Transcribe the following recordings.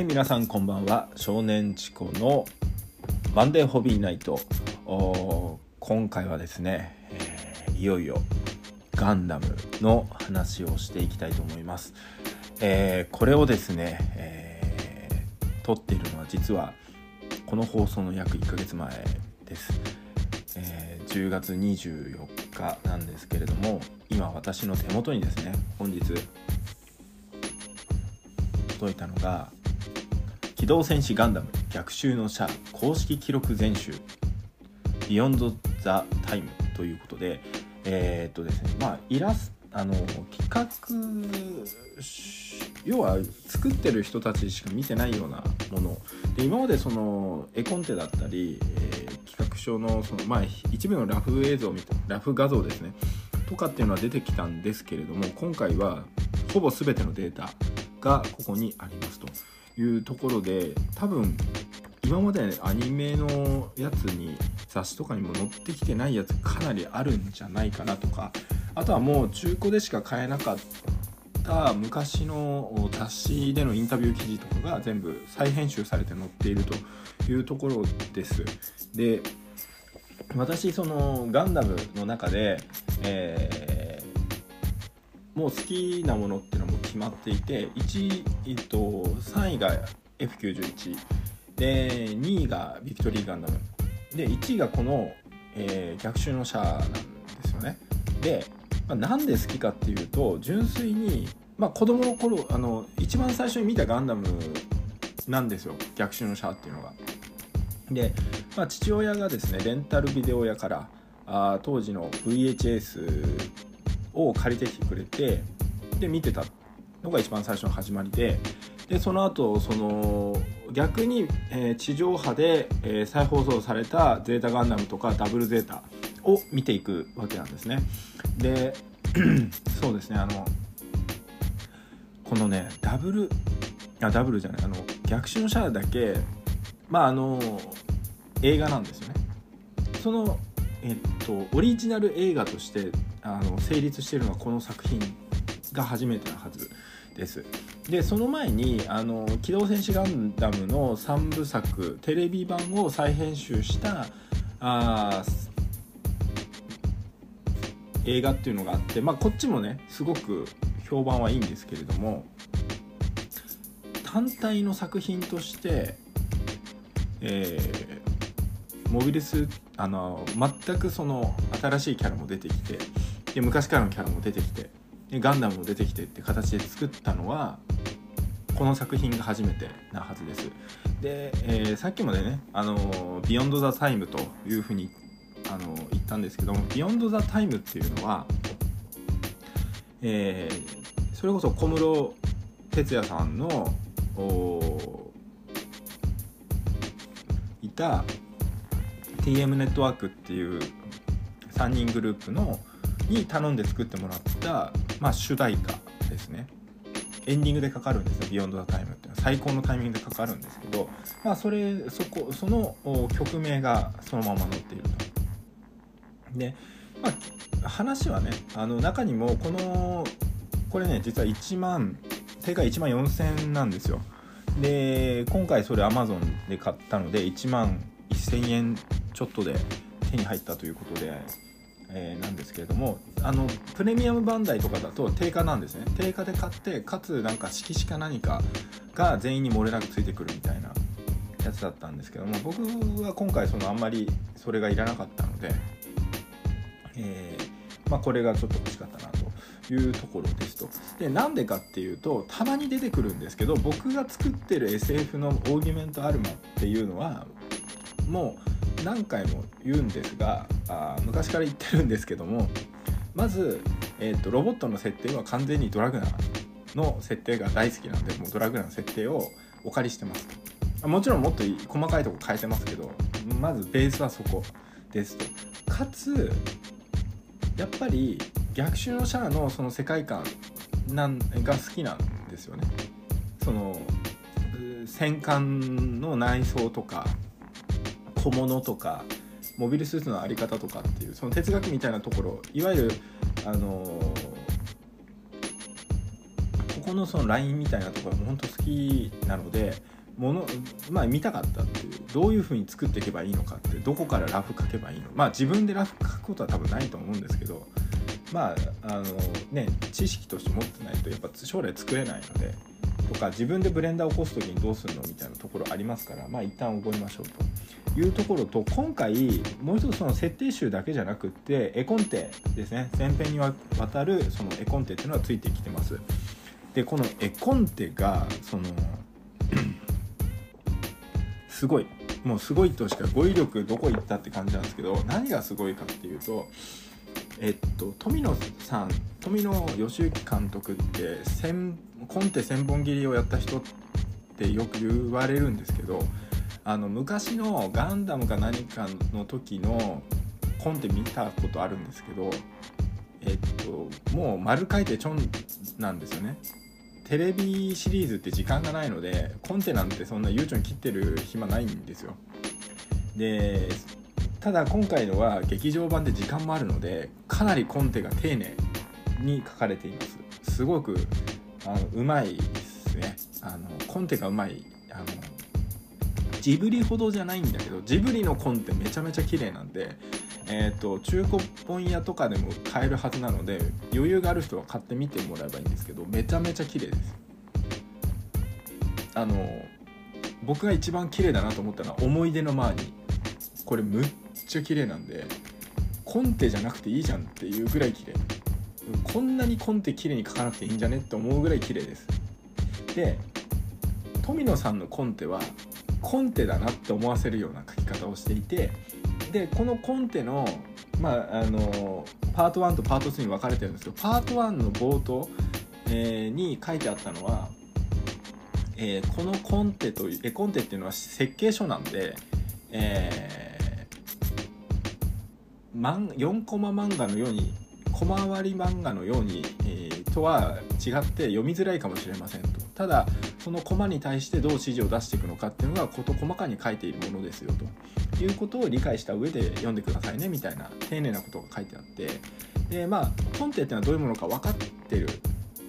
はい皆さんこんばんは。少年チコのマンデーホビーナイト。今回はですね、えー、いよいよガンダムの話をしていきたいと思います、えー、これをですね、えー、撮っているのは実はこの放送の約1ヶ月前です、えー、10月24日なんですけれども今私の手元にですね本日届いたのが機動戦士ガンダム逆襲のシャア公式記録全集ビヨンド・ザ・タイムということでえー、っとですねまあイラスあの企画要は作ってる人たちしか見てないようなもので今までその絵コンテだったり、えー、企画書のその、まあ、一部のラフ映像ラフ画像ですねとかっていうのは出てきたんですけれども今回はほぼ全てのデータがここにありますと。いうところで多分今までアニメのやつに雑誌とかにも載ってきてないやつかなりあるんじゃないかなとかあとはもう中古でしか買えなかった昔の雑誌でのインタビュー記事とかが全部再編集されて載っているというところです。で私そのガンダムの中で、えー、もう好きなものっていうのも決まっていて1、えっと、3位が F91 で2位がビクトリーガンダム。で1位がこの、えー、逆襲のシャアなんですよね。で、まあ、なんで好きかっていうと純粋に、まあ、子供の頃あの一番最初に見たガンダムなんですよ。逆襲のシャアっていうのが。で、まあ、父親がですねレンタルビデオ屋からあ当時の VHS を借りてきてくれてで見てたのが一番最初の始まりででその後その逆に、えー、地上波で、えー、再放送された「ゼータガンダム」とか「ダブルゼータ」を見ていくわけなんですね。で そうですねあのこのねダブルあダブルじゃないあの逆襲のシャアだけまああの映画なんですよね。そのえっとオリジナル映画としてあの成立してるのはこの作品が初めてのはずです。でその前にあの「機動戦士ガンダム」の3部作テレビ版を再編集したあ映画っていうのがあって、まあ、こっちもねすごく評判はいいんですけれども単体の作品として、えー、モビルスあの全くその新しいキャラも出てきてで昔からのキャラも出てきてガンダムも出てきてって形で作ったのはこの作品が初めてなはずです。で、えー、さっきまでね「あのビヨンド・ザ・タイム」というふうにあの言ったんですけども「ビヨンド・ザ・タイム」っていうのは、えー、それこそ小室哲哉さんのいた TM ネットワークっていう3人グループのに頼んで作ってもらったまあ、主題歌ですね。エンディングでかかるんですよ「ビヨンド・ザ・タイムっていうのは。最高のタイミングでかかるんですけど、まあ、それそこその曲名がそのまま載っていると。で、まあ、話はねあの中にもこのこれね実は1万定価1万4000なんですよ。で今回それ Amazon で買ったので1万1000円ちょっとで手に入ったということでえー、なんですけれどもあのプレミアムバンダイとかだと定価なんですね。定価で買ってかつなんか色紙か何かが全員に漏れなくついてくるみたいなやつだったんですけども僕は今回そのあんまりそれがいらなかったので、えー、まあ、これがちょっと欲しかったなというところですと。でなんでかっていうとたまに出てくるんですけど僕が作ってる SF のオーギュメントアルマっていうのはもう何回も言うんですがあ昔から言ってるんですけどもまず、えーと、ロボットの設定は完全にドラグナーの設定が大好きなんでもうドラグナーの設定をお借りしてます。もちろんもっと細かいとこ変えてますけどまずベースはそこですと。かつやっぱり逆襲のシャアのその世界観なんが好きなんですよね。その戦艦の内装とか小物とかモビルスーツの在り方とかっていうその哲学みたいなところいわゆるあのここのそのラインみたいなところも本当好きなのでものまあ見たかったっていうどういうふうに作っていけばいいのかってどこからラフ書けばいいのまあ自分でラフ書くことは多分ないと思うんですけどまああのね知識として持ってないとやっぱ将来作れないのでとか自分でブレンダーを起こす時にどうするのみたいなところありますからまあ一旦覚えましょうと。いうところと今回もう一つその設定集だけじゃなくって絵コンテですね。前編にわたるその絵コンテっていうのがついてきてます。でこの絵コンテがその すごい。もうすごいとしか語彙力どこ行ったって感じなんですけど何がすごいかっていうとえっと富野さん富野義行監督って先コンテ千本切りをやった人ってよく言われるんですけどあの昔のガンダムか何かの時のコンテ見たことあるんですけどえっともう丸書いてちょんなんですよね。テレビシリーズって時間がないのでコンテなんてそんな悠長に切ってる暇ないんですよ。でただ今回のは劇場版で時間もあるのでかなりコンテが丁寧に書かれています。すごくあのうまいですね。あのコンテがうまい。あのジブリほどじゃないんだけどジブリのコンテめちゃめちゃ綺麗なんでえーと、中古本屋とかでも買えるはずなので余裕がある人は買ってみてもらえばいいんですけどめちゃめちゃ綺麗です。あの僕が一番綺麗だなと思ったのは思い出のマーニーこれむっちゃ綺麗なんでコンテじゃなくていいじゃんっていうぐらい綺麗。こんなにコンテ綺麗に描かなくていいんじゃねって思うぐらい綺麗です。で富野さんのコンテはコンテだなって思わせるような描き方をしていてでこのコンテのまああのパート1とパート2に分かれてるんですけどパート1の冒頭、えー、に書いてあったのは、えー、このコンテという絵コンテっていうのは設計書なんで、えー、4コマ漫画のように小回り漫画のように、えー、とは違って読みづらいかもしれませんと。ただそのコマに対してどう指示を出していくのかっていうのが事細かに書いているものですよと。いうことを理解した上で読んでくださいねみたいな丁寧なことが書いてあって。でまあコンテっていうのはどういうものか分かってる。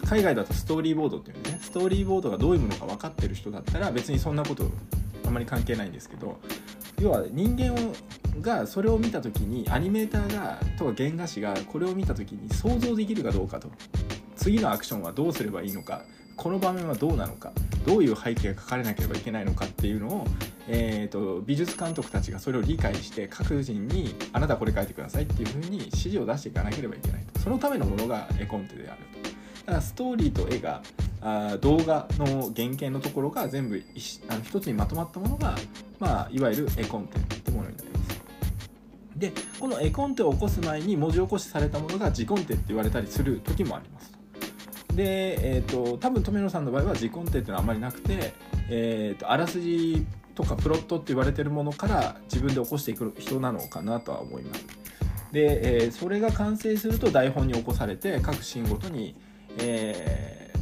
海外だとストーリーボードっていうねストーリーボードがどういうものか分かってる人だったら別にそんなことあんまり関係ないんですけど要は人間をがそれを見た時にアニメーターがとか原画師がこれを見た時に想像できるかどうかと。次のアクションはどうすればいいのか。この場面はどうなのか。どういう背景が書かれなければいけないのかっていうのを、えーと、美術監督たちがそれを理解して各人に「あなたこれ書いてください」っていうふうに指示を出していかなければいけないと。そのためのものが絵コンテであると。だからストーリーと絵があ動画の原型のところが全部あの一つにまとまったものが、まあ、いわゆる絵コンテってものになります。でこの絵コンテを起こす前に文字起こしされたものが字コンテって言われたりする時もありますで、えーと、多分富野さんの場合は自コンテっていうのはあんまりなくて、えーと、あらすじとかプロットって言われてるものから自分で起こしていく人なのかなとは思います。で、えー、それが完成すると台本に起こされて各シーンごとに、え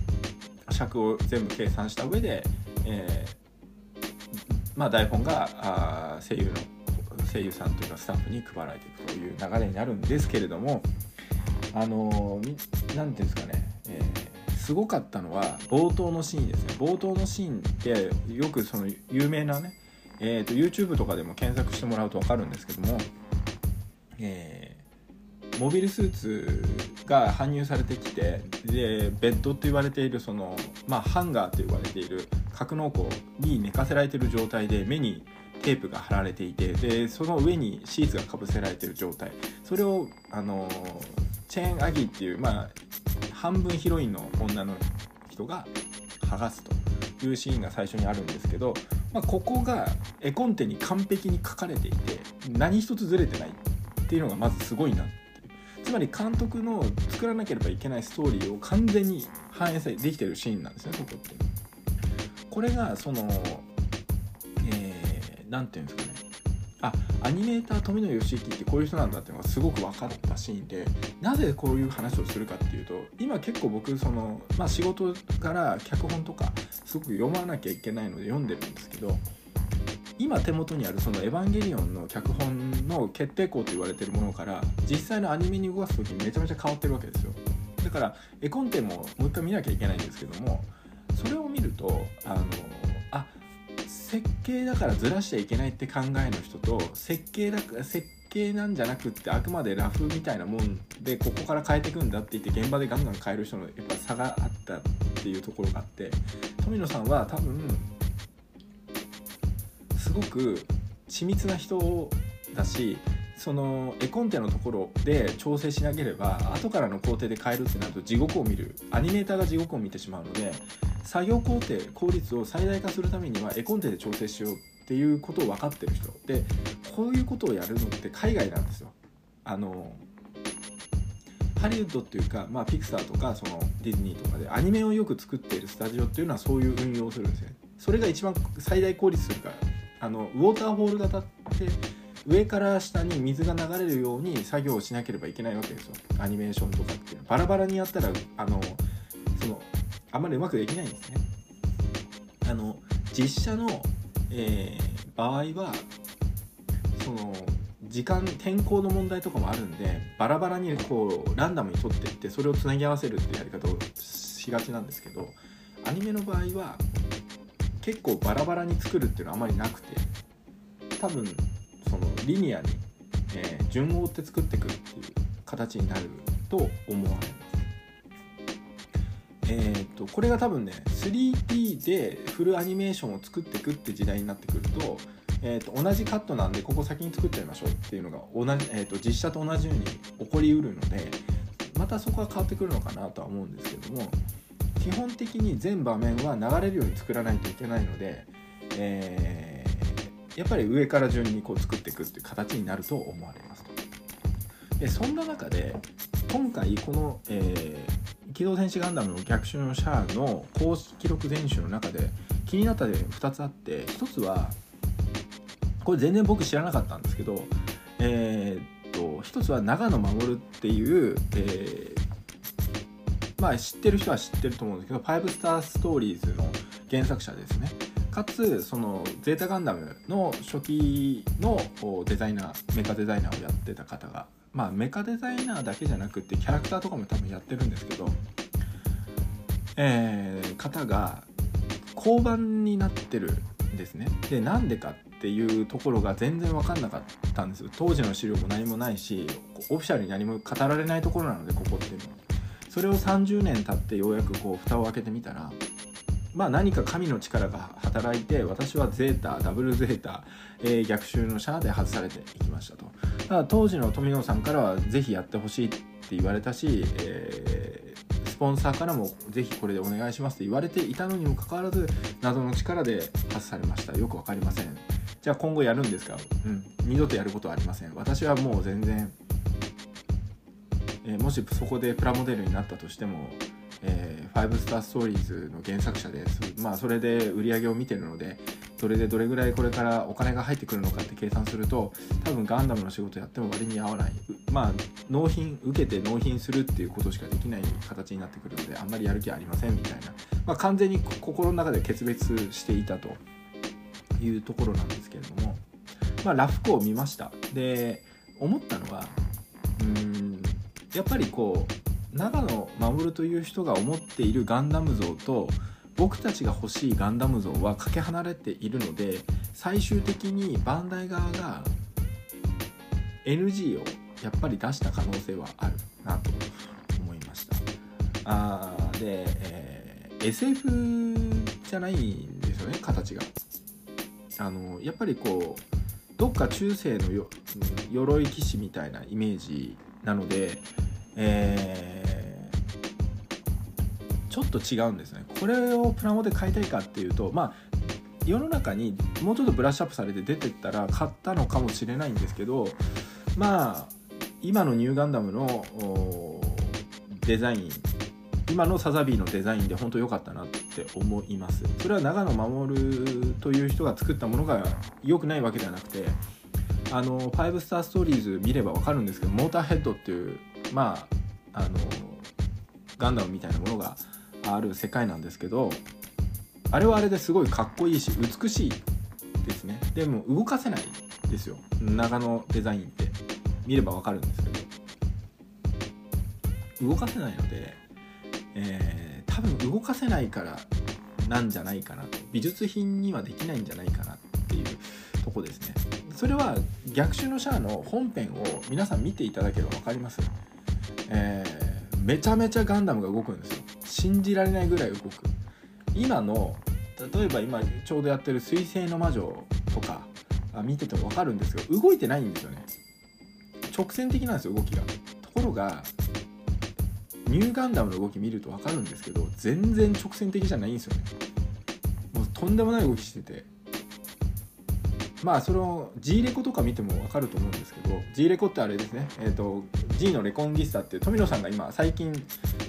ー、尺を全部計算した上で、えー、まあ、台本があ声優の声優さんというかスタッフに配られていくという流れになるんですけれどもあの何て言うんですかねえー、すごかったのは冒頭のシーンですね。冒頭のシーンってよくその有名なね、えーと、YouTube とかでも検索してもらうと分かるんですけども、えー、モビルスーツが搬入されてきてでベッドって言われているその、まあ、ハンガーと言われている格納庫に寝かせられている状態で目にテープが貼られていてでその上にシーツがかぶせられている状態それをあのチェーンアギっていう、まあ、半分ヒロインの女の人が剥がすというシーンが最初にあるんですけど、まあ、ここが絵コンテに完璧に書かれていて何一つずれてないっていうのがまずすごいなっていうつまり監督の作らなければいけないストーリーを完全に反映さできてるシーンなんですねそこって。これがその何、て言うんですかね。あアニメーター富野義行ってこういう人なんだっていうのがすごく分かったシーンでなぜこういう話をするかっていうと今結構僕その、まあ、仕事から脚本とかすごく読まなきゃいけないので読んでるんですけど今手元にあるその「エヴァンゲリオン」の脚本の決定校と言われてるものから実際のアニメに動かす時にめちゃめちゃ変わってるわけですよ。だから絵コンテももう一回見なきゃいけないんですけどもそれを見るとあの設計だからずらしちゃいけないって考えの人と設計だ設計なんじゃなくってあくまでラフみたいなもんでここから変えていくんだって言って現場でガンガン変える人のやっぱ差があったっていうところがあって富野さんは多分すごく緻密な人だしその絵コンテのところで調整しなければ後からの工程で変えるってなると地獄を見る。アニメーターが地獄を見てしまうので作業工程効率を最大化するためには絵コンテで調整しようっていうことを分かってる人でこういうことをやるのって海外なんですよ。あのハリウッドっていうか、まあ、ピクサーとかそのディズニーとかでアニメをよく作っているスタジオっていうのはそういう運用をするんですね。それが一番最大効率するからあのウォーターホール型って上から下に水が流れるように作業をしなければいけないわけですよアニメーションとかってバラバラにやったらあのそのあんまりうまくできないんですねあの実写の、えー、場合はその時間天候の問題とかもあるんでバラバラにこうランダムに取っていってそれをつなぎ合わせるってやり方をしがちなんですけどアニメの場合は結構バラバラに作るっていうのはあまりなくて多分そのリニアに、えー、順を追って作っていくっていう形になると思われます。えーと、これが多分ね 3D でフルアニメーションを作っていくって時代になってくると,、えーと、同じカットなんでここ先に作っちゃいましょうっていうのが同じ、えーと、実写と同じように起こりうるのでまたそこは変わってくるのかなとは思うんですけども基本的に全場面は流れるように作らないといけないので、えー、やっぱり上から順にこう作っていくっていう形になると思われますと。でそんな中で今回この、えー、機動戦士ガンダムの逆襲のシャアの公式記録全集の中で気になった例2つあって1つはこれ全然僕知らなかったんですけどえー、っと1つは長野守っていう、えー、まあ知ってる人は知ってると思うんですけど「5スターストーリーズ」の原作者ですね。かつそのゼータガンダムの初期のデザイナーメカデザイナーをやってた方がまあメカデザイナーだけじゃなくてキャラクターとかも多分やってるんですけどえー、方が交番になってるんですね。でなんでかっていうところが全然分かんなかったんですよ。当時の資料も何もないしオフィシャルに何も語られないところなのでここっていうのは。それを30年経ってようやくこう蓋を開けてみたらまあ何か神の力が働いて私はゼータダブルゼータ、えー、逆襲のシャアで外されていきましたと。だ当時の富野さんからは是非やってほしいって言われたし、えー、スポンサーからも是非これでお願いしますって言われていたのにもかかわらず謎の力で外されました。よく分かりません。じゃあ今後やるんですか？うん。二度とやることはありません。私はもう全然えー、もしそこでプラモデルになったとしても、えー、5スターストーリーズの原作者です、まあ、それで売り上げを見てるのでそれでどれぐらいこれからお金が入ってくるのかって計算すると多分ガンダムの仕事やっても割に合わない。まあ納品受けて納品するっていうことしかできない形になってくるのであんまりやる気ありませんみたいな、まあ、完全に心の中で決別していたというところなんですけれども、まあ、ラフコを見ました。で思ったのはうーんやっぱりこう長野守という人が思っているガンダム像と僕たちが欲しいガンダム像はかけ離れているので最終的にバンダイ側が NG をやっぱり出した可能性はあるなと思いました。あで、えー、SF じゃないんですよね形が。あのやっぱりこうどっか中世のよ鎧騎士みたいなイメージなので、えー、ちょっと違うんですね。これをプラモで買いたいかっていうとまあ世の中にもうちょっとブラッシュアップされて出てったら買ったのかもしれないんですけどまあ今のニューガンダムのデザイン今のサザビーのデザインで本当良かったなって思います。それは長野守という人が作ったものが良くないわけではなくてあの5スターストーリーズ見れば分かるんですけどモーターヘッドっていうまああのガンダムみたいなものがある世界なんですけどあれはあれですごいかっこいいし美しいですね。でも動かせないですよ。長野デザインって。見れば分かるんですけど。動かせないので、えー、多分動かせないからなんじゃないかな。美術品にはできないんじゃないかなっていうとこですね。それは逆襲のシャアの本編を皆さん見ていただければ分かります、えー、めちゃめちゃガンダムが動くんですよ。信じられないぐらい動く。今の例えば今ちょうどやってる「水星の魔女」とか見てても分かるんですけど動いてないんですよね。直線的なんですよ動きが。ところがニューガンダムの動き見ると分かるんですけど全然直線的じゃないんですよね。もうとんでもない動きしてて。まあその G レコとか見ても分かると思うんですけど G レコってあれですね。えっ、ー、と G のレコンギスタっていう富野さんが今最近、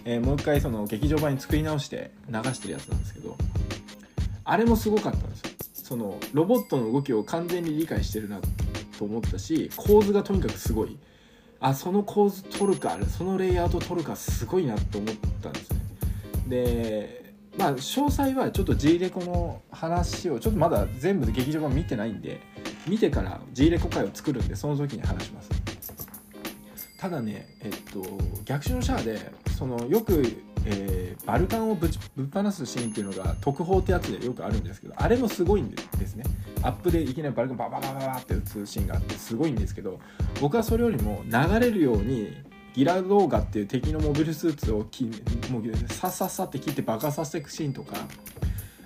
えー、もう一回その劇場版に作り直して流してるやつなんですけどあれもすごかったんですよ。そのロボットの動きを完全に理解してるなと思ったし構図がとにかくすごい。あその構図取るかそのレイアウト取るかすごいなと思ったんですね。でまあ詳細はちょっと G レコの話をちょっとまだ全部劇場版見てないんで見てから G レコ会を作るんでその時に話します。ただねえっと逆襲のシャアでそのよくえー、バルカンをぶぶっ放すシーンっていうのが特報ってやつでよくあるんですけどあれもすごいんですね。アップでいきなりバルカンバババババって打つシーンがあってすごいんですけど僕はそれよりも流れるようにギラ・ドーガっていう敵のモビルスーツをきもうさっさっさって切って爆破させていくシーンとか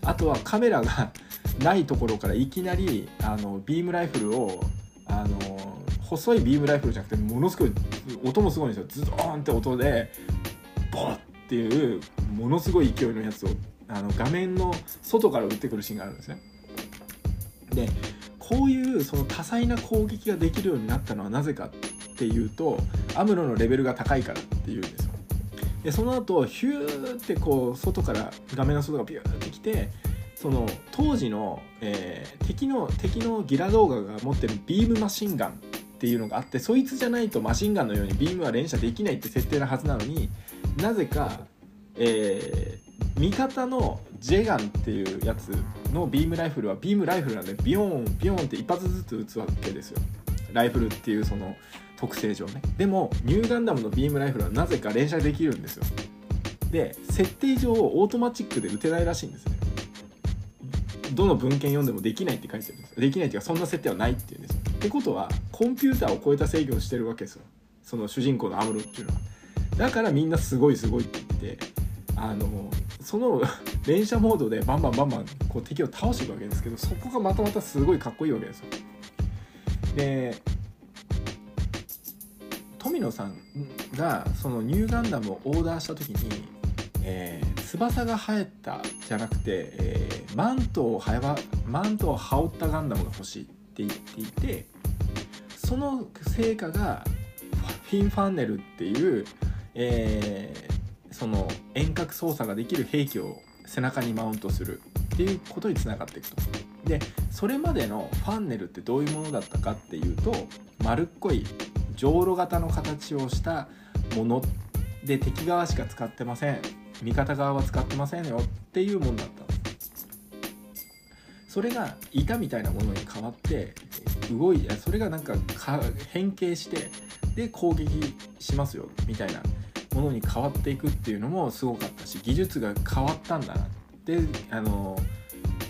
あとはカメラがないところからいきなりあのビームライフルをあの細いビームライフルじゃなくてものすごい音もすごいんですよズドーンって音でボッっていうものすごい勢いのやつをあの画面の外から撃ってくるシーンがあるんですね。でこういうその多彩な攻撃ができるようになったのはなぜかっていうとアムロのレベルが高いからっていうんですよ。でその後ヒューってこう外から画面の外がビューってきてその当時の、えー、敵の敵のギラ・ドーガが持ってるビームマシンガンっていうのがあってそいつじゃないとマシンガンのようにビームは連射できないって設定なはずなのになぜか、えー、味方のジェガンっていうやつのビームライフルはビームライフルなんでビヨーンビヨーンって一発ずつ撃つわけですよ。ライフルっていうその特性上ね。でもニューガンダムのビームライフルはなぜか連射できるんですよ。で設定上オートマチックで撃てないらしいんですね。どの文献読んでもできないって書いてるんですできないっていうかそんな設定はないっていうんですよ。ってことはコンピューターを超えた制御をしてるわけですよ。その主人公のアムロっていうのは。だからみんなすごいすごいって言ってあのその 連射モードでバンバンバンバンこう敵を倒していくわけですけどそこがまたまたすごいかっこいいわけですよ。で富野さんがそのニューガンダムをオーダーした時に、えー、翼が生えたじゃなくて、えー、マントを羽ばマントを羽織ったガンダムが欲しいって言っていてその成果がフィンファンネルっていうえー、その遠隔操作ができる兵器を背中にマウントするっていうことにつながっていくと。でそれまでのファンネルってどういうものだったかっていうと丸っこいじょうろ型の形をしたもので敵側しか使ってません味方側は使ってませんよっていうものだったそれが板みたいなものに変わって動いてそれがなんか変形してで攻撃しますよみたいなものに変わっていくっていうのもすごかったし技術が変わったんだなであの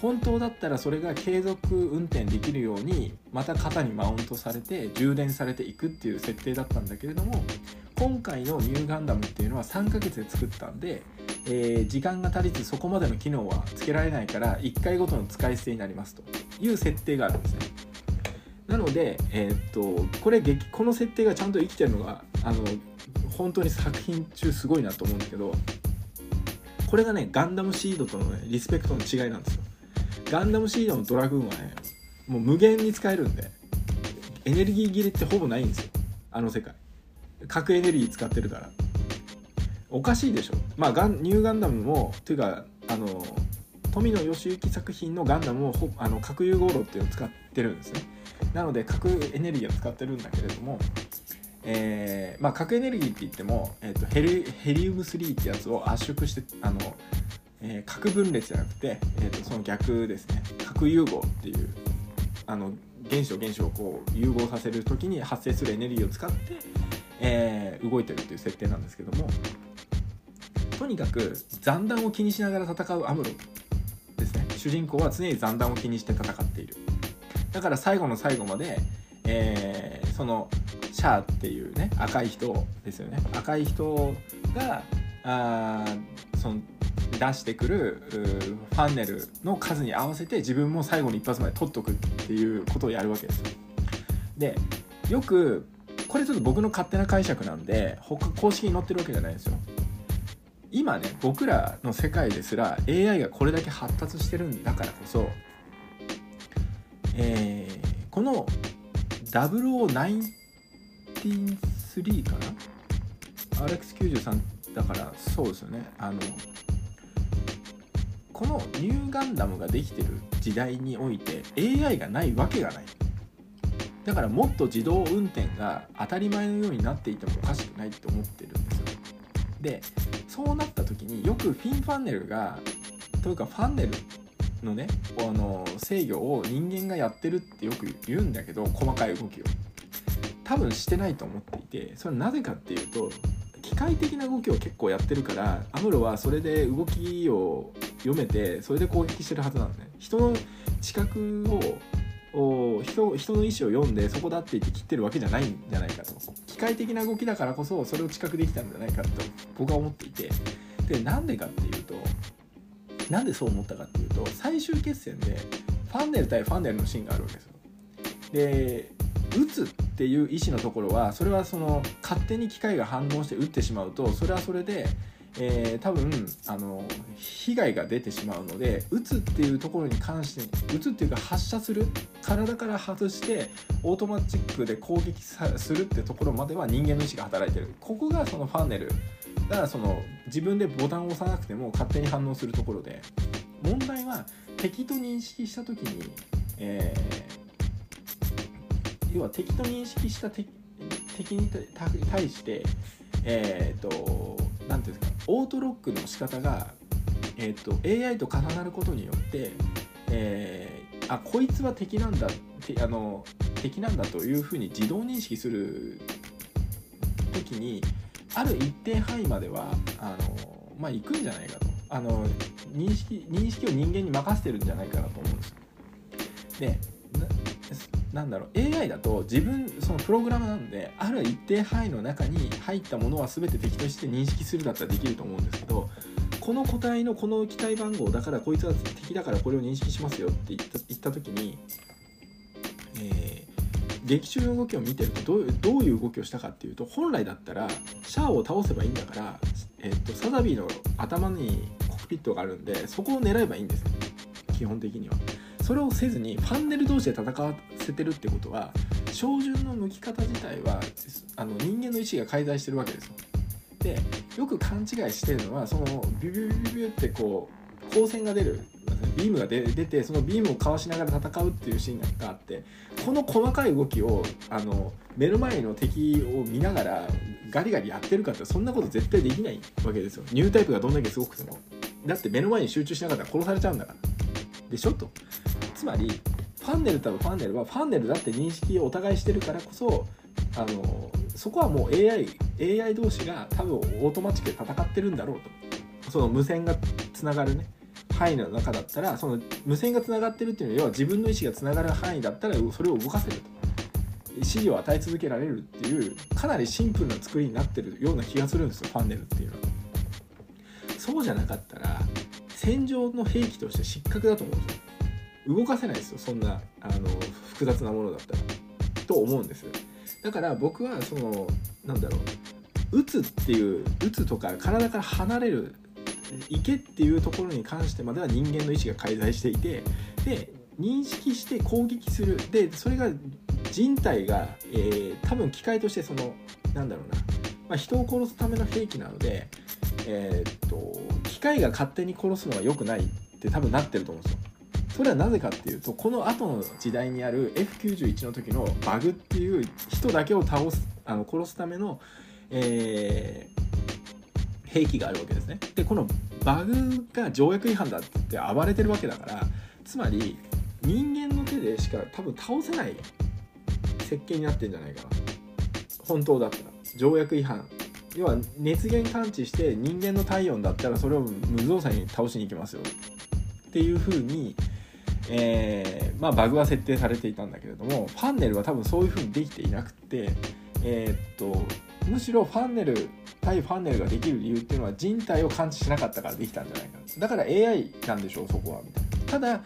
本当だったらそれが継続運転できるようにまた肩にマウントされて充電されていくっていう設定だったんだけれども今回のニューガンダムっていうのは3ヶ月で作ったんで、えー、時間が足りずそこまでの機能はつけられないから1回ごとの使い捨てになりますと。いう設定があるんですね。なので、えー、っとこれこの設定がちゃんと生きてるのがあの本当に作品中すごいなと思うんだけどこれがねガンダムシードとの、ね、リスペクトの違いなんですよ。ガンダムシードのドラグーンはねもう無限に使えるんでエネルギー切れってほぼないんですよ。あの世界。核エネルギー使ってるから。おかしいでしょ。まあガンニューガンダムもというかあの富野義行作品のガンダムもあの核融合炉っていうのを使ってるんですね。なので核エネルギーを使ってるんだけれどもえー、まあ、核エネルギーって言っても、えーと、ヘリヘリウム3ってやつを圧縮してあの、えー、核分裂じゃなくて、えーと、その逆ですね。核融合っていうあの原子と原子をこう融合させる時に発生するエネルギーを使って、えー、動いてるっていう設定なんですけどもとにかく残弾を気にしながら戦うアムロっ主人公は常に残弾を気にして戦っている。だから最後の最後まで、えー、そのシャアっていうね赤い人ですよね。赤い人があその出してくるファンネルの数に合わせて自分も最後に一発まで取っとくっていうことをやるわけですよ。でよくこれちょっと僕の勝手な解釈なんで他公式に載ってるわけじゃないんですよ。今ね僕らの世界ですら AI がこれだけ発達してるんだからこそ、えー、この0093かな？RX93 だからそうですよね。あのこのニューガンダムができてる時代において AI がないわけがない。だからもっと自動運転が当たり前のようになっていてもおかしくないって思ってるんですよ。でそうなった時によくフィンファンネルがというかファンネルのねあの制御を人間がやってるってよく言うんだけど細かい動きを。多分してないと思っていてそれなぜかっていうと機械的な動きを結構やってるからアムロはそれで動きを読めてそれで攻撃してるはずなのね。人の知覚を人人の意思を読んでそこだって言って切ってるわけじゃないんじゃないかと機械的な動きだからこそそれを知覚できたんじゃないかと僕は思っていて。でなんでかっていうとなんでそう思ったかっていうと最終決戦でファンネル対ファンネルのシーンがあるわけですよ。で打つっていう意思のところはそれはその勝手に機械が反応して打ってしまうとそれはそれで、えー、多分あの被害が出てしまうので打つっていうところに関して打つっていうか発射する体から外してオートマチックで攻撃するってところまでは人間の意思が働いてる。ここがそのファンネル。だからその自分でボタンを押さなくても勝手に反応するところで。問題は敵と認識した時に、えー要は敵と認識した敵に対してえっ、と何ていうんですかオートロックの仕方が、えーと、AI と重なることによって、えー、あこいつは敵なんだてあの敵なんだというふうに自動認識する時にある一定範囲まではあのまあ行くんじゃないかと。あの認識認識を人間に任せてるんじゃないかなと思うんですでなんだろう AI だと自分そのプログラムなんである一定範囲の中に入ったものは全て敵として認識するだったらできると思うんですけどこの個体のこの機体番号だからこいつは敵だからこれを認識しますよって言った言った時に、えー、劇中の動きを見てるとどういうどういう動きをしたかっていうと本来だったらシャアを倒せばいいんだから、えーと、サザビーの頭にコックピットがあるんでそこを狙えばいいんです基本的には。それをせずにファンネル同士で戦わせてるってことは照準の向き方自体はあの人間の意思が介在してるわけですよ。でよく勘違いしてるのはそのビュビュビュビュってこう光線が出るビームが出てそのビームをかわしながら戦うっていうシーンがあってこの細かい動きをあの目の前の敵を見ながらガリガリやってるかってそんなこと絶対できないわけですよ。ニュータイプがどんだけすごくても。だって目の前に集中しなかったら殺されちゃうんだから。でしょと。つまりファンネルとファンネルはファンネルだって認識をお互いしてるからこそあのそこはもう AI, AI 同士が多分オートマチックで戦ってるんだろうと。その無線がつながるね。範囲の中だったらその無線がつながってるっていうのは自分の意思がつながる範囲だったらそれを動かせると。指示を与え続けられるっていうかなりシンプルな作りになってるような気がするんですよファンネルっていうのは。そうじゃなかったら戦場の兵器として失格だと思うんですよ。動かせないですよ。そんなあの複雑なものだったら。と思うんですだから僕はそのなんだろう。打つっていう打つとか体から離れる行けっていうところに関してまでは人間の意思が介在していてで認識して攻撃する。でそれが人体が、えー、多分機械としてそのなんだろうな、まあ、人を殺すための兵器なので、えー、っと機械が勝手に殺すのは良くないって多分なってると思うんですよ。それはなぜかっていうとこの後の時代にある F91 の時のバグっていう人だけを倒すあの殺すための、えー、兵器があるわけですね。でこのバグが条約違反だって言って暴れてるわけだからつまり人間の手でしか多分倒せない設計になってんじゃないかな。本当だったら。条約違反。要は熱源感知して人間の体温だったらそれを無造作に倒しに行きますよ。っていう風にえー、まあ、バグは設定されていたんだけれどもファンネルは多分そういう風にできていなくて、えー、っとむしろファンネル対ファンネルができる理由っていうのは人体を感知しなかったからできたんじゃないかだから AI なんでしょうそこは。みたいなただ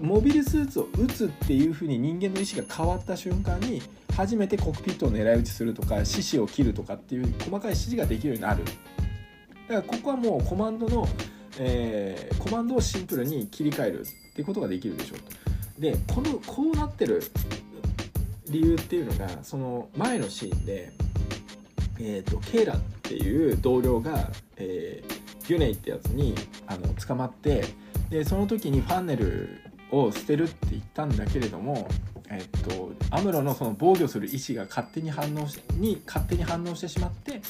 モビルスーツを撃つっていう風に人間の意思が変わった瞬間に初めてコックピットを狙い撃ちするとか指示を切るとかっていう細かい指示ができるようになる。だからここはもうコマンドの、えー、コマンドをシンプルに切り替えるっていうことができるでしょうと。でこのこうなってる理由っていうのがその前のシーンで、えーと、ケイラっていう同僚が、えー、ギュネイってやつにあの捕まってでその時にファンネルを捨てるって言ったんだけれどもえっと、アムロのその防御する意思が勝手に反応しに勝手に反応してしまって、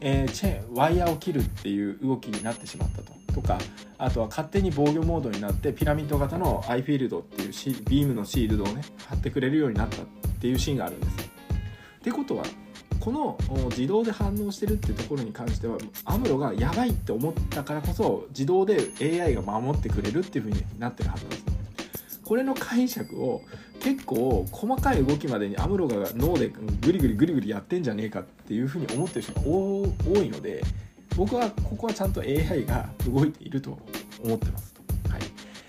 えー、チェーンワイヤーを切るっていう動きになってしまったと。とかあとは勝手に防御モードになってピラミッド型のアイフィールドっていうビームのシールドをね貼ってくれるようになったっていうシーンがあるんですってことはこの自動で反応してるってところに関してはアムロがやばいって思ったからこそ自動で AI が守ってくれるっていう風になってるはずなんですこれの解釈を結構細かい動きまでにアムロが脳でグリグリグリグリやってんじゃねえかっていうふうに思ってる人が多いので僕はここはちゃんと AI が動いていると思ってますと。はい、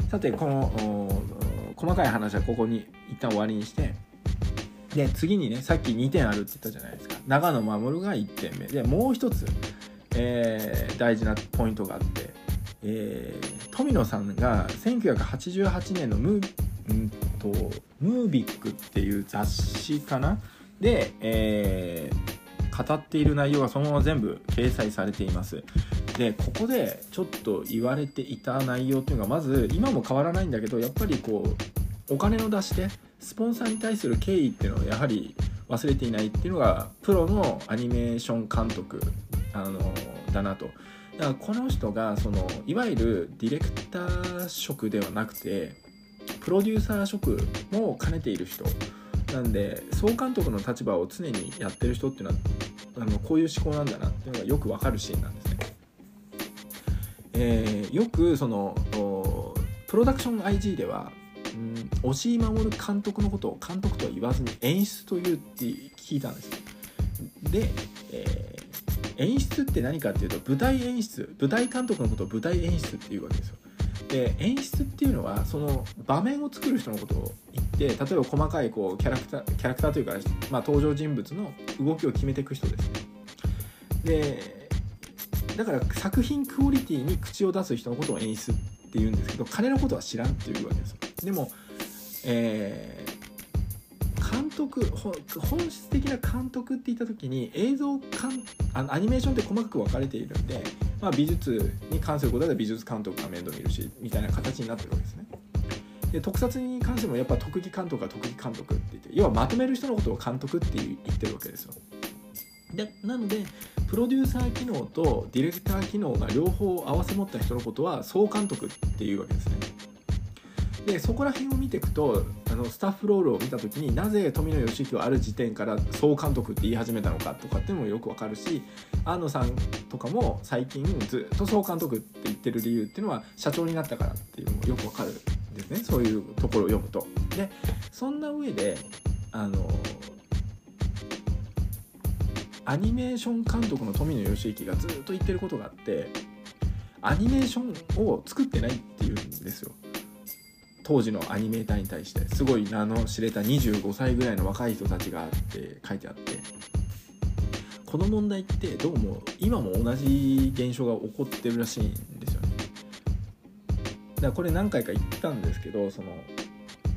さてこの細かい話はここに一旦終わりにしてで次にねさっき2点あるって言ったじゃないですか。長野守が1点目。でもう一つ、えー、大事なポイントがあってえー、富野さんが1988年のムー,、んとムービックっていう雑誌かな？で、えー、語っている内容がそのまま全部掲載されていますでここでちょっと言われていた内容っていうのがまず今も変わらないんだけどやっぱりこうお金の出してスポンサーに対する敬意っていうのをやはり忘れていないっていうのがプロのアニメーション監督あのだなと。だからこの人がそのいわゆるディレクター職ではなくてプロデューサー職も兼ねている人なんで総監督の立場を常にやってる人っていうのはあのこういう思考なんだなっていうのがよくわかるシーンなんですね。えー、よくそのプロダクション IG では、押井守監督のことを監督とは言わずに演出というって聞いたんですで、え演出って何かっていうと舞台演出舞台監督のことを舞台演出っていうわけですよ。で演出っていうのはその場面を作る人のことを言って例えば細かいこうキャラクターキャラクターというか、まあ、登場人物の動きを決めていく人です。でだから作品クオリティに口を出す人のことを演出っていうんですけど金のことは知らんっていうわけですよ。でも、え監督本質的な監督って言った時に映像監あのアニメーションって細かく分かれているんで、まあ、美術に関することで美術監督が面倒見るしみたいな形になってるわけですね。で特撮に関してもやっぱ特技監督が特技監督って言って要はまとめる人のことを監督って言ってるわけですよ。でなのでプロデューサー機能とディレクター機能が両方合わせ持った人のことは総監督っていうわけですね。でそこら辺を見ていくとのスタッフロールを見た時になぜ富野義行はある時点から総監督って言い始めたのかとかっていうのもよくわかるし安野さんとかも最近ずっと総監督って言ってる理由っていうのは社長になったからっていうのもよくわかるんですねそういうところを読むと。でそんな上であのアニメーション監督の富野義行がずっと言ってることがあってアニメーションを作ってないっていうんですよ。当時のアニメーターに対してすごい名の知れた25歳ぐらいの若い人たちがって書いてあって。この問題ってどうも今も同じ現象が起こってるらしいんですよね。だからこれ何回か言ったんですけどその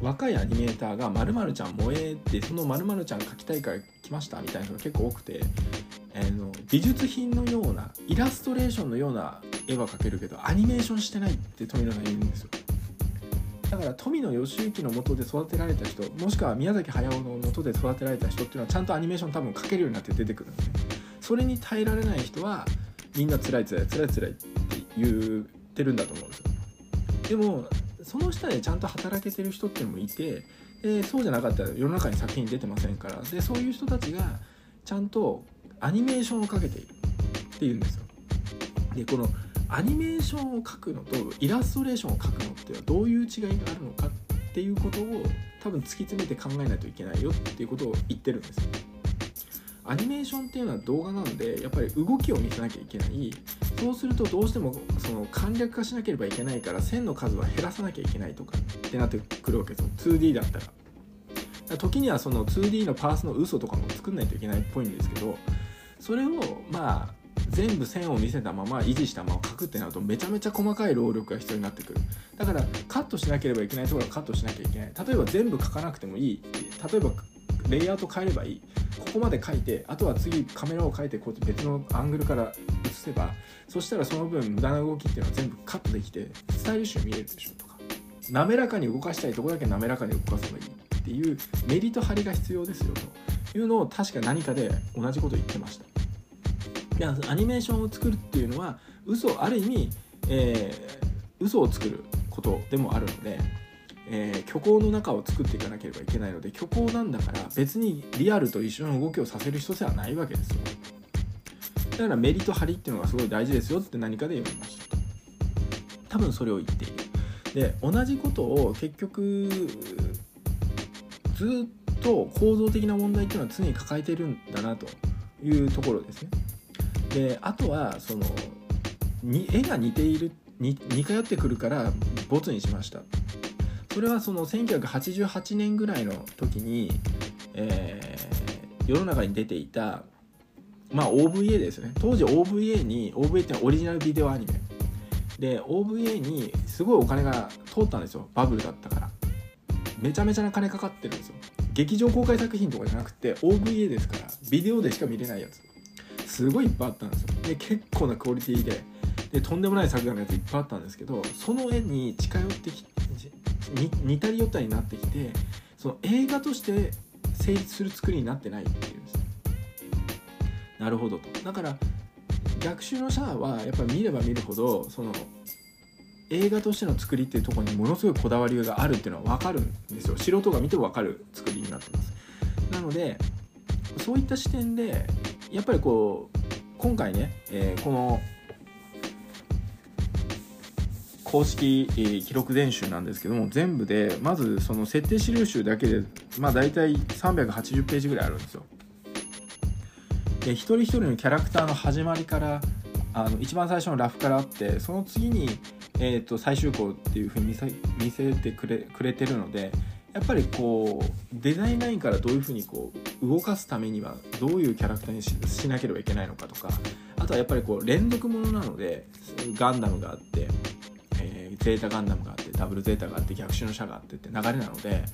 若いアニメーターが「まるちゃん燃え」ってその「まるちゃん描きたいから来ました」みたいな人が結構多くて、えー、の美術品のようなイラストレーションのような絵は描けるけどアニメーションしてないって富野さん言うんですよ。だから富野義行のもとで育てられた人もしくは宮崎駿のもとで育てられた人っていうのはちゃんとアニメーション多分描けるようになって出てくるんでそれに耐えられない人はみんな辛い辛い辛い辛いって言ってるんだと思うんですよ。でもその下でちゃんと働けてる人っていうのもいてでそうじゃなかったら世の中に作品出てませんからでそういう人たちがちゃんとアニメーションをかけているっていうんですよ。でこのアニメーションを描くのとイラストレーションを描くのってどういう違いがあるのかっていうことを多分突き詰めて考えないといけないよっていうことを言ってるんですよ。アニメーションっていうのは動画なのでやっぱり動きを見せなきゃいけないそうするとどうしてもその簡略化しなければいけないから線の数は減らさなきゃいけないとかってなってくるわけですよ 2D だったら。時にはその 2D のパースの嘘とかも作んないといけないっぽいんですけどそれをまあ全部線を見せたまま維持したまま書くってなるとめちゃめちゃ細かい労力が必要になってくる。だからカットしなければいけないところはカットしなきゃいけない。例えば全部書かなくてもいい。例えばレイアウト変えればいい。ここまで書いてあとは次カメラを変えてこう別のアングルから映せばそしたらその分無駄な動きっていうのは全部カットできてスタイリッシュに見えるでしょとか。滑らかに動かしたいとこだけ滑らかに動かせばいいっていうメリット張りが必要ですよというのを確か何かで同じこと言ってました。いやアニメーションを作るっていうのは嘘ある意味、えー、嘘を作ることでもあるので、えー、虚構の中を作っていかなければいけないので虚構なんだから別にリアルと一緒の動きをさせる人ではないわけですよ。だからメリット張りっていうのがすごい大事ですよって何かで読みました。多分それを言っている。で同じことを結局ずっと構造的な問題っていうのは常に抱えてるんだなというところですね。であとはそのに絵が似ている似通ってくるからボツにしました。それはその1988年ぐらいの時に、えー、世の中に出ていたまあ OVA ですね。当時 OVA に OVA ってオリジナルビデオアニメ。で OVA にすごいお金が通ったんですよ。バブルだったから。めちゃめちゃな金かかってるんですよ。劇場公開作品とかじゃなくて OVA ですから。ビデオでしか見れないやつ。すごいいっぱいあったんですよ。で結構なクオリティで。でとんでもない作画のやついっぱいあったんですけどその絵に近寄ってき似たり寄ったりになってきてその映画として成立する作りになってないっていうんですなるほどと。だから逆襲のシャアはやっぱ見れば見るほどその映画としての作りっていうところにものすごいこだわりがあるっていうのは分かるんですよ。素人が見ても分かる作りになってます。なのでそういった視点でやっぱりこう今回ね、えー、この公式、えー、記録練習なんですけども全部でまずその設定資料集だけでまあ大体380ページぐらいあるんですよ。で一人一人のキャラクターの始まりからあの一番最初のラフからあってその次に、えーと、最終稿っていうふうに見せ見せてくれくれてるのでやっぱりこうデザインラインからどういうふうにこう動かすためにはどういうキャラクターにしなければいけないのかとかあとはやっぱりこう連続ものなのでガンダムがあって、えー、ゼータガンダムがあってダブルゼータがあって逆襲の社があってって流れなので、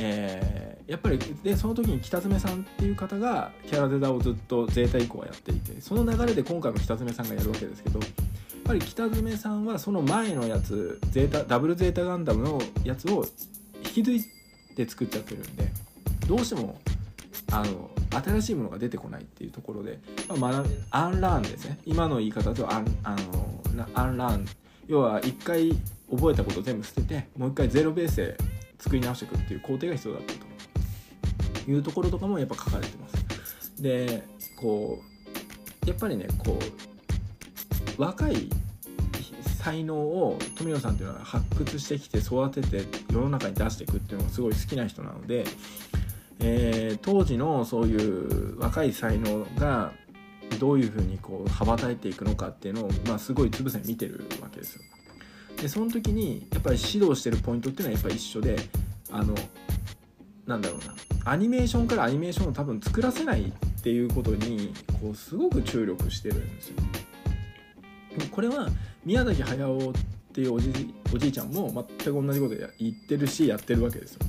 えー、やっぱりでその時に北爪さんっていう方がキャラデザをずっとゼータ以降はやっていてその流れで今回も北爪さんがやるわけですけどやっぱり北爪さんはその前のやつゼータダブルゼータガンダムのやつを引き継いで作っちゃってるんでどうしてもあの新しいものが出てこないっていうところで、まあ、アンラーンですね今の言い方だとアンあのアンラーン要は一回覚えたこと全部捨ててもう一回ゼロベースで作り直していくっていう工程が必要だったというところとかもやっぱ書かれてます。でこうやっぱりねこう若い才能を富野さんっていうのは発掘してきて育てて世の中に出していくっていうのがすごい好きな人なので、えー、当時のそういう若い才能がどういうふうにこう羽ばたいていくのかっていうのを、まあ、すごいつぶさに見てるわけですよ。でその時にやっぱり指導してるポイントっていうのはやっぱ一緒であのなんだろうなアニメーションからアニメーションを多分作らせないっていうことにこうすごく注力してるんですよ。これは宮崎駿っていうおじおじいちゃんも全く同じこと言ってるしやってるわけですよ。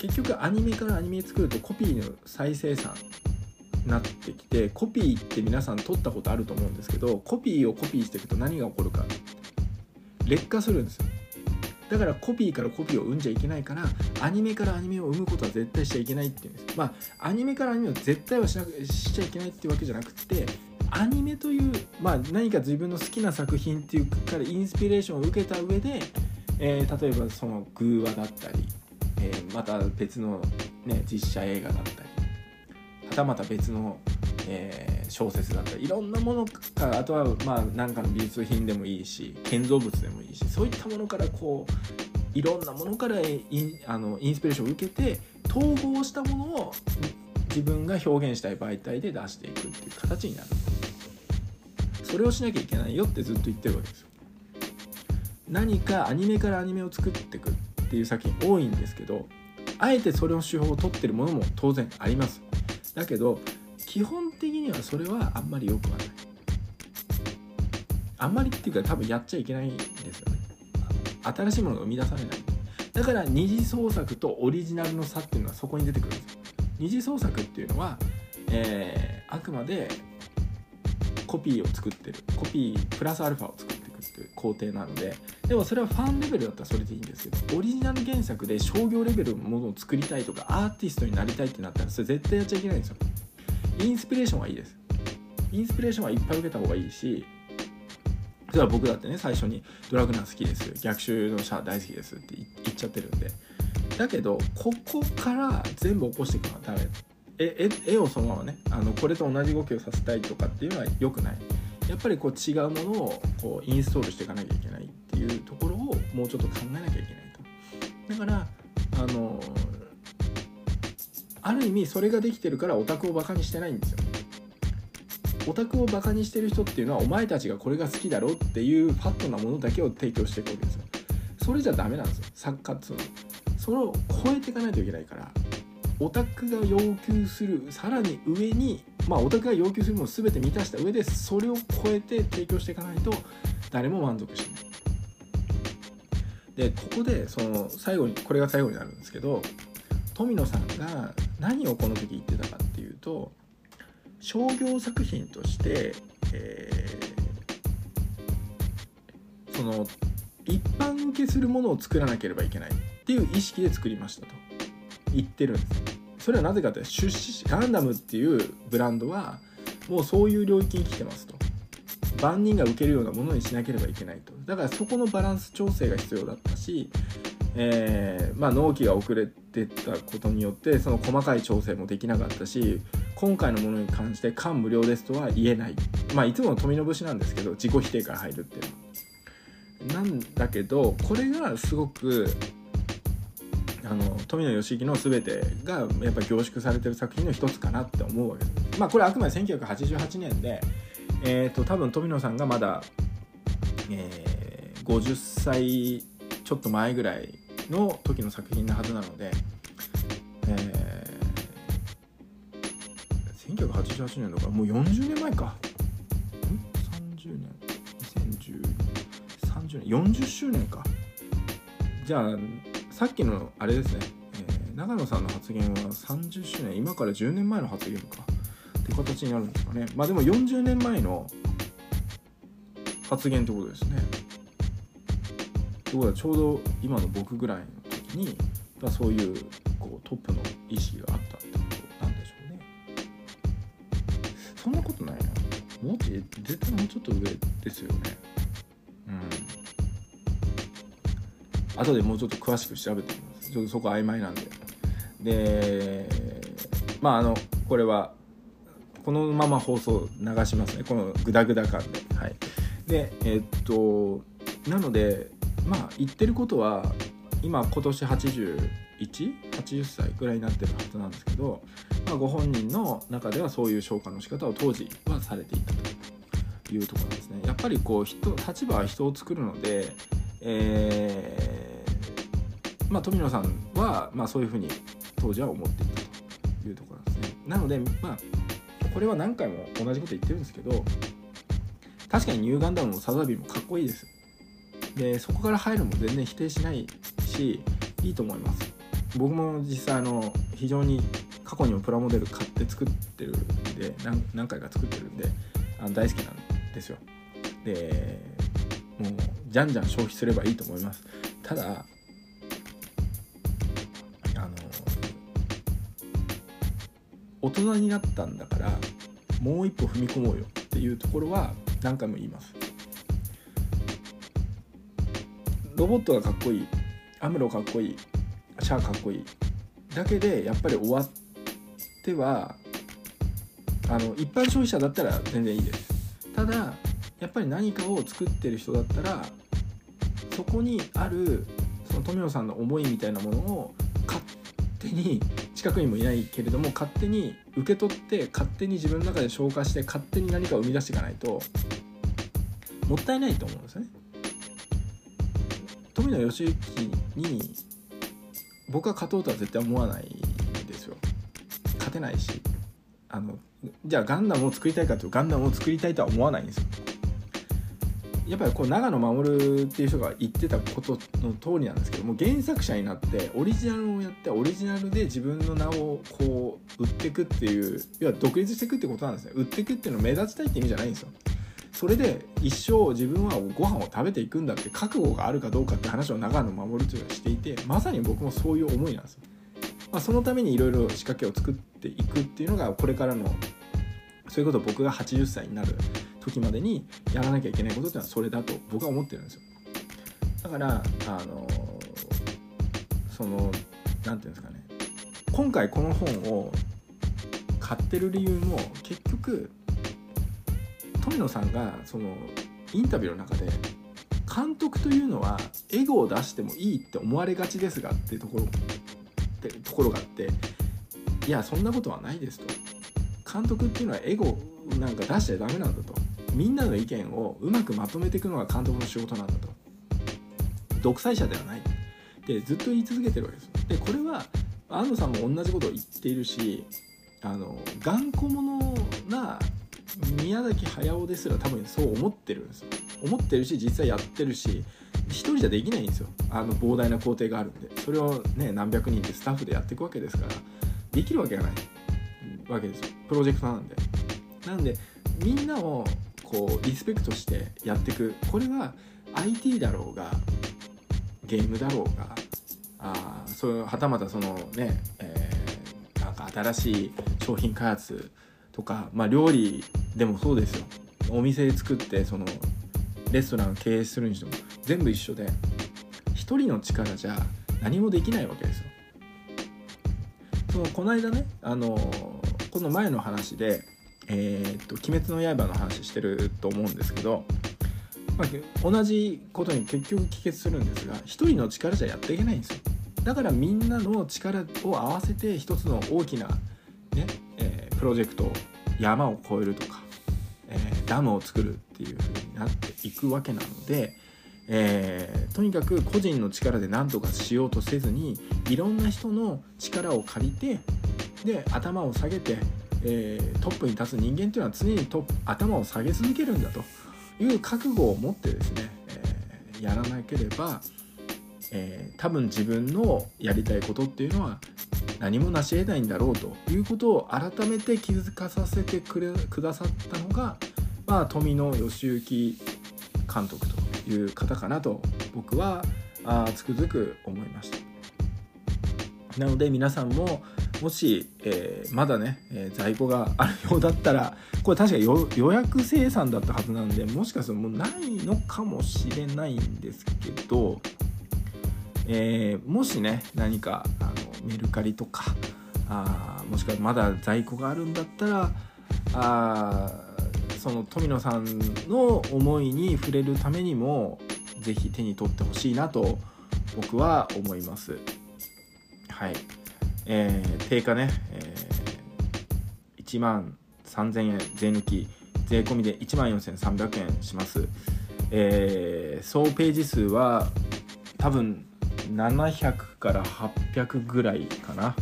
結局アニメからアニメ作るとコピーの再生産なってきてコピーって皆さん撮ったことあると思うんですけどコピーをコピーしていくと何が起こるか劣化するんですよ。だからコピーからコピーを生んじゃいけないからアニメからアニメを生むことは絶対しちゃいけないっていうんです。まあアニメからアニメを絶対はしなくしちゃいけないっていうわけじゃなくてアニメという、まあ、何か自分の好きな作品っていうからインスピレーションを受けた上で、えー、例えばその偶話だったり、えー、また別の、ね、実写映画だったりはたまた別のえー、小説だったりいろんなものからあとはまあ何かの美術品でもいいし建造物でもいいしそういったものからこういろんなものからインあのインスピレーションを受けて統合したものを自分が表現したい媒体で出していくっていう形になる。それをしなきゃいけないよってずっと言ってるわけですよ。何かアニメからアニメを作っていくっていう作品多いんですけどあえてそれの手法を取ってるものも当然あります。だけど基本的にはそれはあんまり良くはない。あんまりっていうか多分やっちゃいけないんですよね。新しいものが生み出されない。だから二次創作とオリジナルの差っていうのはそこに出てくるんですよ。二次創作っていうのは、えー、あくまでコピーを作ってる。コピープラスアルファを作っていくっていう工程なので。でもそれはファンレベルだったらそれでいいんですけどオリジナル原作で商業レベルのものを作りたいとかアーティストになりたいってなったらそれ絶対やっちゃいけないんですよ。インスピレーションはいいです。インスピレーションはいっぱい受けた方がいいしそれは僕だってね最初に「ドラグナー好きです逆襲のシャア大好きです」って言っちゃってるんで。だけどここから全部起こしていくのはダメ絵絵をそのままねあのこれと同じ動きをさせたいとかっていうのは良くない。やっぱりこう違うものをこうインストールしていかなきゃいけないっていうところをもうちょっと考えなきゃいけないと。だからあのある意味それができてるからオタクをバカにしてないんですよ。オタクをバカにしてる人っていうのはお前たちがこれが好きだろっていうファットなものだけを提供していくわけですよ。それじゃダメなんですよ。作家っつうのそれを超えていかないといけないから。オタクが要求するさらに上にまあオタクが要求するものを全て満たした上でそれを超えて提供していかないと誰も満足しない。でここでその最後にこれが最後になるんですけど富野さんが何をこの時言ってたかっていうと商業作品として、えー、その一般受けするものを作らなければいけないっていう意識で作りましたと。言ってるんです。それはなぜかというと出資ガンダムっていうブランドはもうそういう領域に来てますと。万人が受けるようなものにしなければいけないと。だからそこのバランス調整が必要だったしえー、まあ、納期が遅れてたことによってその細かい調整もできなかったし今回のものに関して感無量ですとは言えない。まあいつもの富の節なんですけど自己否定から入るっていうの。はなんだけどこれがすごくあの富野義行の全てがやっぱり凝縮されてる作品の一つかなって思うわけ。ですまあこれあくまで1988年でえっ、ー、と多分富野さんがまだ、えー、50歳ちょっと前ぐらいの時の作品なはずなので、えー、1988年だからもう40年前か。ん？30年。2010 30年。40周年か。じゃあさっきのあれですね、えー、長野さんの発言は30周年今から10年前の発言か。って形になるんですかね。まあでも40年前の発言ってことですね。ってことはちょうど今の僕ぐらいの時にそういうこうトップの意識があったってことなんでしょうね。そんなことないな。もうち絶対もうちょっと上ですよね。後でもうちょっと詳しく調べてみます。ちょっとそこ曖昧なんで。でまああのこれはこのまま放送流しますね。このグダグダ感で。はい。でえー、っとなのでまあ言ってることは今今年8180歳ぐらいになってるはずなんですけど、まあ、ご本人の中ではそういう消化の仕方を当時はされていたというところですね。やっぱりこう人立場は人を作るので、えー、まあ、富野さんは、まあ、そういうふうに当時は思っていたというところなんですね。なので、まあ、これは何回も同じこと言ってるんですけど確かにニューガンダムもサザビーもかっこいいです。でそこから入るも全然否定しないしいいと思います僕も実際あの非常に過去にもプラモデル買って作ってるんで何何回か作ってるんであの大好きなんですよでもうじゃんじゃん消費すればいいと思いますただ大人になったんだからもう一歩踏み込もうよっていうところは何回も言います。ロボットがかっこいい。アムロかっこいい。シャアかっこいい。だけでやっぱり終わってはあの一般消費者だったら全然いいです。ただやっぱり何かを作ってる人だったらそこにあるその富野さんの思いみたいなものを勝手に近くにもいないけれども勝手に受け取って勝手に自分の中で消化して勝手に何かを生み出していかないともったいないと思うんですよね。富野義行に僕は勝とうとは絶対思わないですよ。勝てないしあのじゃあガンダムを作りたいかというとガンダムを作りたいとは思わないんですよ。やっぱりこう長野守っていう人が言ってたことの通りなんですけども原作者になってオリジナルをやってオリジナルで自分の名をこう売っていくっていう要は独立していくってことなんですね。売っていくっていうのを目立ちたいって意味じゃないんですよ。それで一生自分はご飯を食べていくんだって覚悟があるかどうかって話を長野守というのはしていてまさに僕もそういう思いなんですよ、まあ、そのためにいろいろ仕掛けを作っていくっていうのがこれからのそういうことを僕が80歳になる時までにやらなきゃいけないことってのはそれだと僕は思ってるんですよ。だからあのその何て言うんですかね。今回この本を買ってる理由も結局富野さんがそのインタビューの中で監督というのはエゴを出してもいいって思われがちですがってところってところがあっていやそんなことはないですと。監督っていうのはエゴなんか出しちゃダメなんだと。みんなの意見をうまくまとめていくのが監督の仕事なんだと。独裁者ではない。でずっと言い続けてるわけです。でこれは安藤さんも同じことを言っているしあの頑固者な宮崎駿ですら多分そう思ってるんです。よ思ってるし実際やってるし一人じゃできないんですよ。あの膨大な工程があるんで。それをね何百人でスタッフでやっていくわけですからできるわけがないわけですよ。プロジェクトなんで。なんでみんなをこうリスペクトしてやっていくこれは IT だろうがゲームだろうがあそういうはたまたそのね、えー、なんか新しい商品開発とか、まあ、料理でもそうですよお店作ってそのレストランを経営するにしても全部一緒で一人の力じゃ何もできないわけですよ。そのこの間ねあのこの前の話でえー、っと「鬼滅の刃」の話してると思うんですけど、まあ、同じことに結局帰結するんですが一人の力じゃやっていけないんですよ。だからみんなの力を合わせて一つの大きな、ねえー、プロジェクト山を越えるとか、えー、ダムを作るっていう風になっていくわけなので、えー、とにかく個人の力で何とかしようとせずにいろんな人の力を借りてで頭を下げてえー、トップに立つ人間というのは常にト頭を下げ続けるんだという覚悟を持ってですね、えー、やらなければ、えー、多分自分のやりたいことっていうのは何も成し得ないんだろうということを改めて気づかさせてくれくださったのが、まあ、富野義行監督という方かなと僕はあつくづく思いました。なので皆さんももし、えー、まだね、えー、在庫があるようだったらこれ確か予約生産だったはずなんでもしかするともうないのかもしれないんですけど、えー、もしね何かあのメルカリとかあもしくはまだ在庫があるんだったらあその富野さんの思いに触れるためにも是非手に取ってほしいなと僕は思います。はい。えー、定価ね、えー、1万3000円税抜き税込みで1万4300円します、えー、総ページ数は多分700から800ぐらいかな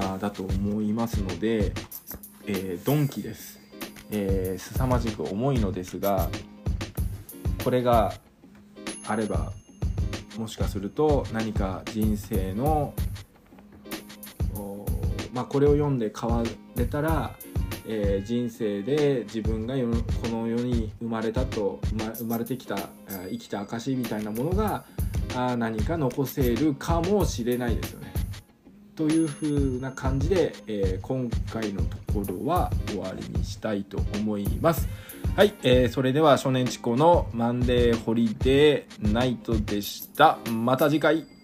あだと思いますので、えー、ドンキです、えー、凄まじく重いのですがこれがあればもしかすると何か人生のまあ、これを読んで変われたら、えー、人生で自分がこの世に生まれたと生まれてきた生きた証みたいなものがあ何か残せるかもしれないですよね。というふうな感じで、えー、今回のところは終わりにしたいと思います。はい、えー、それでは少年チコのマンデーホリデーナイトでした。また次回。